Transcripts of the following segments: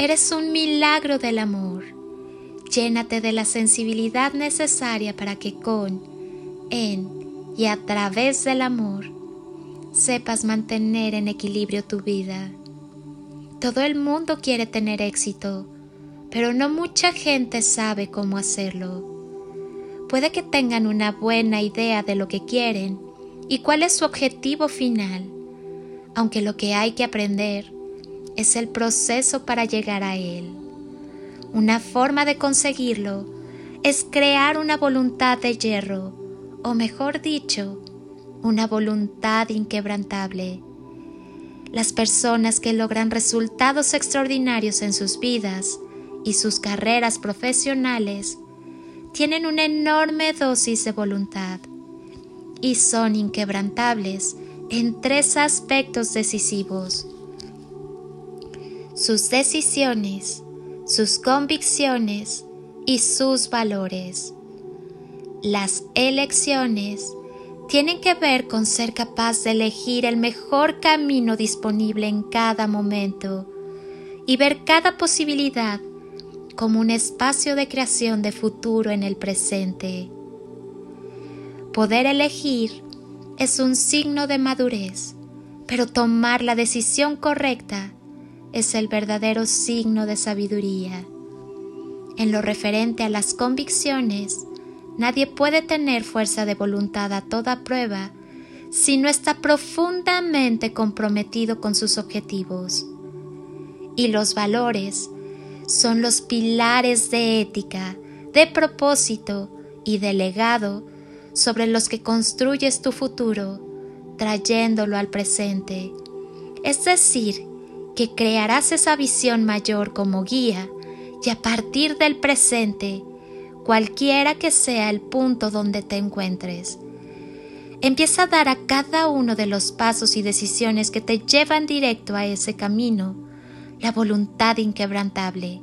Eres un milagro del amor. Llénate de la sensibilidad necesaria para que con, en y a través del amor sepas mantener en equilibrio tu vida. Todo el mundo quiere tener éxito, pero no mucha gente sabe cómo hacerlo. Puede que tengan una buena idea de lo que quieren y cuál es su objetivo final, aunque lo que hay que aprender es el proceso para llegar a Él. Una forma de conseguirlo es crear una voluntad de hierro, o mejor dicho, una voluntad inquebrantable. Las personas que logran resultados extraordinarios en sus vidas y sus carreras profesionales tienen una enorme dosis de voluntad y son inquebrantables en tres aspectos decisivos sus decisiones, sus convicciones y sus valores. Las elecciones tienen que ver con ser capaz de elegir el mejor camino disponible en cada momento y ver cada posibilidad como un espacio de creación de futuro en el presente. Poder elegir es un signo de madurez, pero tomar la decisión correcta es el verdadero signo de sabiduría. En lo referente a las convicciones, nadie puede tener fuerza de voluntad a toda prueba si no está profundamente comprometido con sus objetivos. Y los valores son los pilares de ética, de propósito y de legado sobre los que construyes tu futuro, trayéndolo al presente. Es decir, que crearás esa visión mayor como guía y a partir del presente, cualquiera que sea el punto donde te encuentres, empieza a dar a cada uno de los pasos y decisiones que te llevan directo a ese camino la voluntad inquebrantable.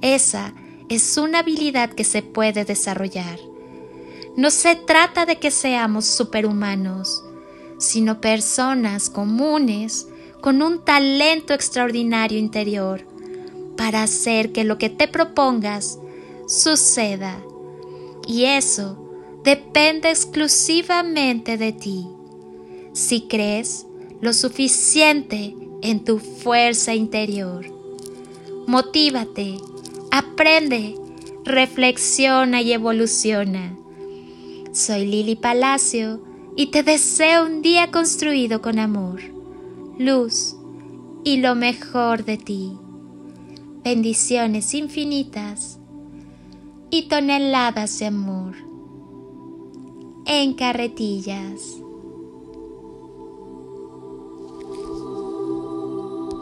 Esa es una habilidad que se puede desarrollar. No se trata de que seamos superhumanos, sino personas comunes con un talento extraordinario interior para hacer que lo que te propongas suceda. Y eso depende exclusivamente de ti. Si crees lo suficiente en tu fuerza interior. Motívate, aprende, reflexiona y evoluciona. Soy Lili Palacio y te deseo un día construido con amor luz y lo mejor de ti. Bendiciones infinitas y toneladas de amor en carretillas.